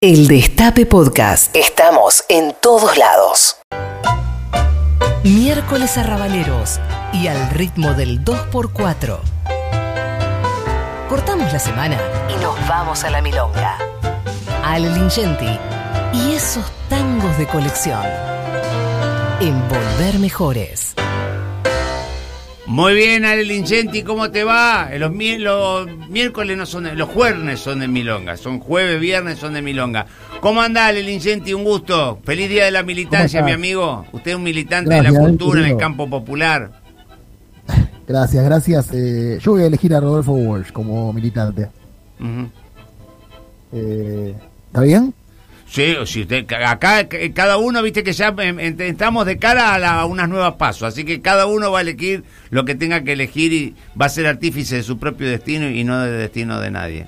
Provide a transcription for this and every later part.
El Destape Podcast. Estamos en todos lados. Miércoles arrabaleros y al ritmo del 2x4. Cortamos la semana y nos vamos a la milonga. Ale Lingenti y esos tangos de colección. Envolver mejores. Muy bien, Ale Lingenti, ¿cómo te va? Los, mi- los miércoles no son de, los jueves son de Milonga, son jueves, viernes son de Milonga. ¿Cómo anda Ale Lingenti? Un gusto. Feliz día de la militancia, ¿Cómo mi amigo. Usted es un militante de la cultura en el campo popular. Gracias, gracias. Eh, yo voy a elegir a Rodolfo Walsh como militante. Ujú. Eh, ¿Está bien? Sí, si usted, acá cada uno, viste que ya em, em, estamos de cara a, la- a unas nuevas pasos, así que cada uno va a elegir lo que tenga que elegir y va a ser artífice de su propio destino y no del destino de nadie.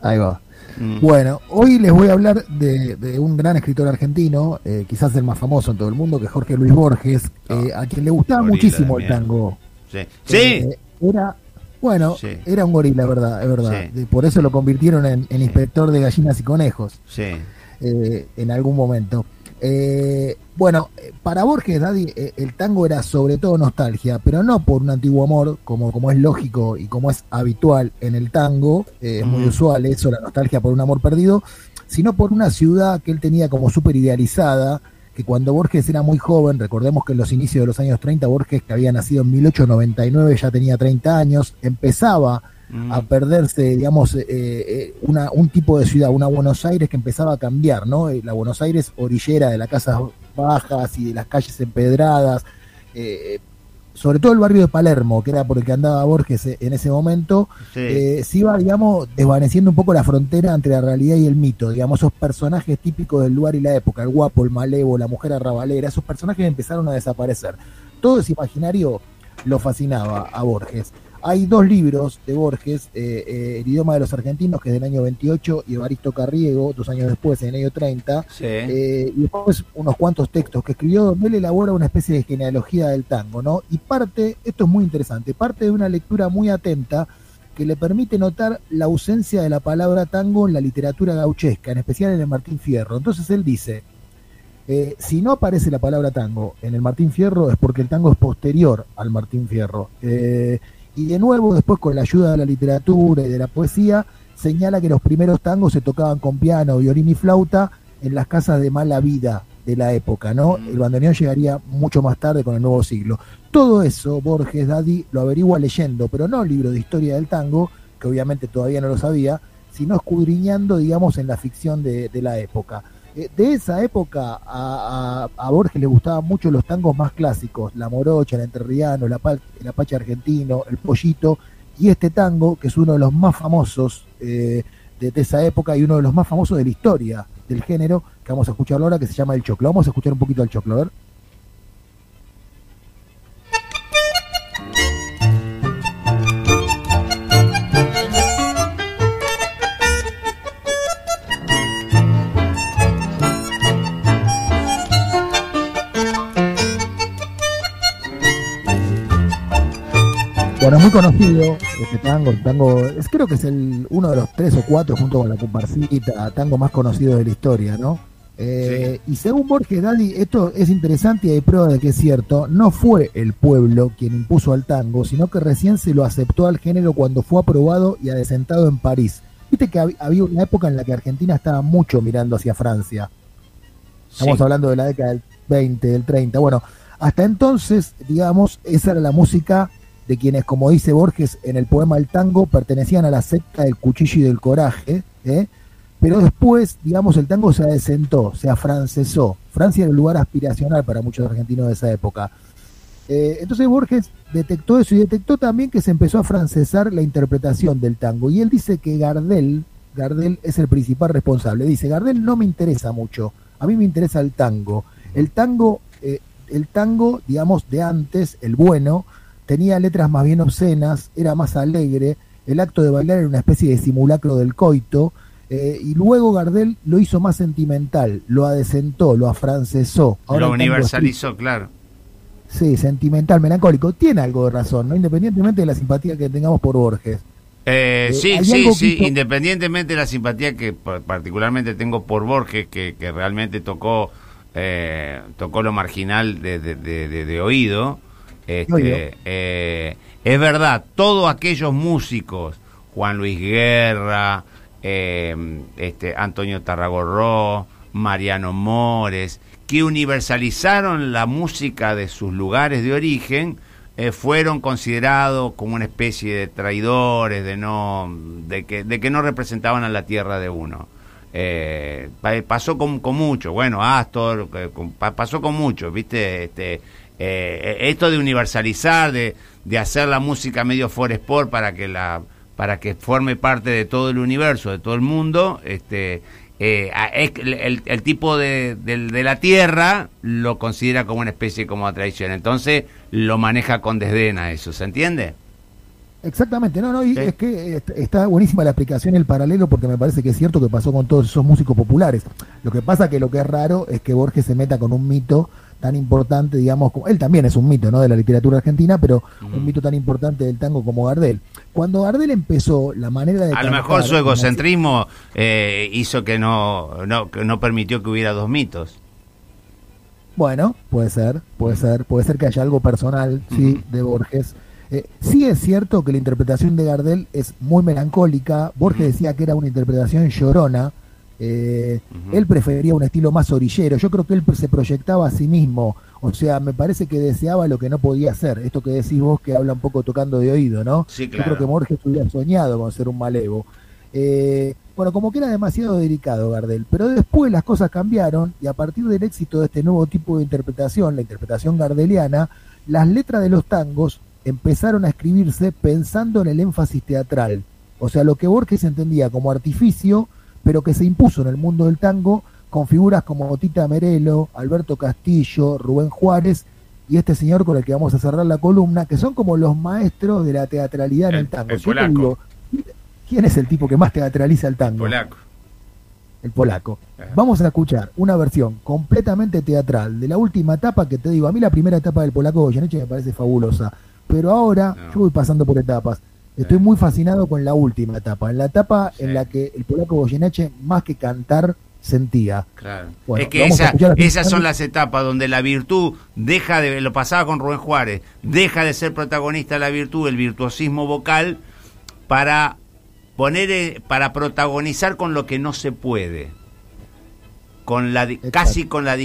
Ahí va. Mm. Bueno, hoy les voy a hablar de, de un gran escritor argentino, eh, quizás el más famoso en todo el mundo, que es Jorge Luis Borges, eh, a quien le gustaba gorila muchísimo el tango. Sí. Sí. Eh, era, bueno, Sí. era un gorila, verdad, es verdad. Sí. Por eso lo convirtieron en, en inspector de gallinas y conejos. sí. Eh, en algún momento. Eh, bueno, para Borges, Daddy, eh, el tango era sobre todo nostalgia, pero no por un antiguo amor, como, como es lógico y como es habitual en el tango, eh, es muy Mm. usual eso, la nostalgia por un amor perdido, sino por una ciudad que él tenía como súper idealizada, que cuando Borges era muy joven, recordemos que en los inicios de los años 30, Borges, que había nacido en 1899, ya tenía 30 años, empezaba Mm. a perderse, digamos, eh, eh, una, un tipo de ciudad, una Buenos Aires que empezaba a cambiar, ¿no? Eh, La Buenos Aires orillera de las casas bajas y de las calles empedradas, eh, sobre todo el barrio de Palermo, que era por el que andaba Borges en ese momento, Sí. eh, se iba, digamos, desvaneciendo un poco la frontera entre la realidad y el mito, digamos, esos personajes típicos del lugar y la época, el guapo, el malevo, la mujer arrabalera, esos personajes empezaron a desaparecer. Todo ese imaginario lo fascinaba a Borges. Hay dos libros de Borges, eh, eh, El idioma de los argentinos, que es del año 28, y Evaristo Carriego, dos años después, en el año 30, Sí. eh, y después unos cuantos textos que escribió donde él elabora una especie de genealogía del tango, ¿no? Y parte, esto es muy interesante, parte de una lectura muy atenta que le permite notar la ausencia de la palabra tango en la literatura gauchesca, en especial en el Martín Fierro. Entonces él dice, eh, si no aparece la palabra tango en el Martín Fierro es porque el tango es posterior al Martín Fierro. Eh, y de nuevo, después con la ayuda de la literatura y de la poesía, señala que los primeros tangos se tocaban con piano, violín y flauta en las casas de mala vida de la época, ¿no? Mm. El bandoneón llegaría mucho más tarde con el nuevo siglo. Todo eso Borges Daddy lo averigua leyendo, pero no libro de historia del tango, que obviamente todavía no lo sabía, sino escudriñando, digamos, en la ficción de, de la época. Eh, de esa época a, a- a Borges le gustaban mucho los tangos más clásicos, la morocha, el entrerriano, la el apache argentino, el pollito, y este tango, que es uno de los más famosos eh, de, esa época y uno de los más famosos de la historia del género, que vamos a escucharlo ahora, que se llama El Choclo. Vamos a escuchar un poquito al Choclo, a ver. Bueno, es muy conocido este tango, el tango, es, creo que es el uno de los tres o cuatro junto con la comparsita, tango más conocido de la historia, ¿no? Eh, Y según Borges Daddy, esto es interesante y hay prueba de que es cierto, no fue el pueblo quien impuso al tango, sino que recién se lo aceptó al género cuando fue aprobado y adesentado en París. Viste que hab- había una época en la que Argentina estaba mucho mirando hacia Francia. Estamos Sí. hablando de la década del 20, del 30. Bueno, hasta entonces, digamos, esa era la música de quienes, como dice Borges en el poema El Tango, pertenecían a la secta del cuchillo y del coraje, ¿eh? pero después, digamos, el tango se adesentó, se afrancesó. Francia era un lugar aspiracional para muchos argentinos de esa época. Eh, entonces Borges detectó eso y detectó también que se empezó a francesar la interpretación del tango. Y él dice que Gardel, Gardel es el principal responsable. Dice, Gardel no me interesa mucho, a mí me interesa el tango. El tango, eh, el tango, digamos, de antes, el bueno, tenía letras más bien obscenas, era más alegre, el acto de bailar era una especie de simulacro del coito, eh, y luego Gardel lo hizo más sentimental, lo adesentó, lo afrancesó. Ahora Lo universalizó, claro. Sí, sentimental, melancólico. Tiene algo de razón, ¿no? Independientemente de la simpatía que tengamos por Borges. Eh, Eh, sí, sí, sí, hizo- independientemente de la simpatía que pa- particularmente tengo por Borges, que, que realmente tocó eh, tocó lo marginal de, de- de- de- de oído, este, eh, es verdad, todos aquellos músicos, Juan Luis Guerra, eh, este, Antonio Tarragorró, Mariano Mores, que universalizaron la música de sus lugares de origen, eh, fueron considerados como una especie de traidores, de no, de que, de que no representaban a la tierra de uno. Eh, pa- pasó con, con mucho, bueno, Astor, eh, con- pasó con mucho, viste, este, eh, esto de universalizar, de, de hacer la música medio for sport para que la, para que forme parte de todo el universo, de todo el mundo, este, eh, el, el- tipo de, del- de la tierra lo considera como una especie como de traición, entonces lo maneja con desdén a eso, ¿se entiende? Exactamente, no, no, y Sí. es que est- está buenísima la explicación, el paralelo, porque me parece que es cierto que pasó con todos esos músicos populares. Lo que pasa que lo que es raro es que Borges se meta con un mito tan importante, digamos, como, él también es un mito, ¿no? De la literatura argentina, pero un mito tan importante del tango como Gardel. Cuando Gardel empezó la manera de... A lo mejor su egocentrismo eh, hizo que no, no, que no permitió que hubiera dos mitos. Bueno, puede ser, puede ser, puede ser que haya algo personal, sí, de Borges. Eh, sí es cierto que la interpretación de Gardel es muy melancólica. Borges decía que era una interpretación llorona. Eh. Él prefería un estilo más orillero. Yo creo que él se proyectaba a sí mismo. O sea, me parece que deseaba lo que no podía hacer. Esto que decís vos que habla un poco tocando de oído, ¿no? Sí, Yo claro. creo que Borges hubiera soñado con ser un malevo. Eh, bueno, como que era demasiado delicado Gardel, pero después las cosas cambiaron y a partir del éxito de este nuevo tipo de interpretación, la interpretación gardeliana, las letras de los tangos empezaron a escribirse pensando en el énfasis teatral. O sea, lo que Borges entendía como artificio, pero que se impuso en el mundo del tango con figuras como Tita Merelo, Alberto Castillo, Rubén Juárez y este señor con el que vamos a cerrar la columna, que son como los maestros de la teatralidad en El- el tango. el polaco. digo, ¿quién es el tipo que más teatraliza el tango? Polaco. el polaco. Ajá. Vamos a escuchar una versión completamente teatral de la última etapa que te digo, a mí la primera etapa del polaco Goyeneche me parece fabulosa, pero ahora No. yo voy pasando por etapas. Estoy muy fascinado con la última etapa, en la etapa Sí. en la que el polaco Goyeneche más que cantar sentía. Claro. Bueno, es que esa- esas son las etapas donde la virtud deja de, lo pasaba con Rubén Juárez, deja de ser protagonista la virtud, el virtuosismo vocal, para poner, eh, para protagonizar con lo que no se puede. Con la, casi con la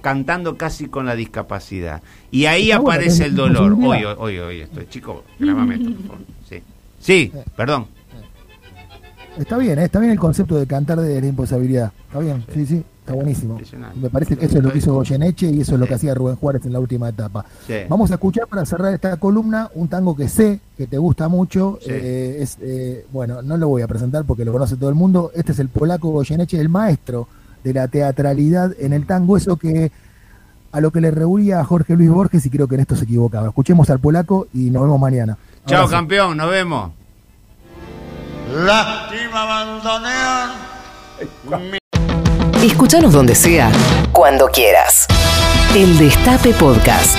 cantando casi con la discapacidad. Y ahí Está aparece el dolor. Oye, oye, oye, estoy chico, grábame esto, por favor. Sí. Sí, perdón. Está bien, ¿eh? está bien el concepto de cantar de la imposibilidad. Está bien, sí, sí, está buenísimo. Me parece que eso es lo que hizo Goyeneche y eso es lo que hacía Rubén Juárez en la última etapa. Sí. Vamos a escuchar para cerrar esta columna un tango que sé que te gusta mucho. Eh, es, eh, bueno, no lo voy a presentar porque lo conoce todo el mundo. Este es el polaco Goyeneche, el maestro de la teatralidad en el tango. Eso que a lo que le rehuía a Jorge Luis Borges y creo que en esto se equivocaba. Escuchemos al polaco y nos vemos mañana. Chao, campeón, nos vemos. Lástima Escúchanos donde sea, cuando quieras. El Destape Podcast.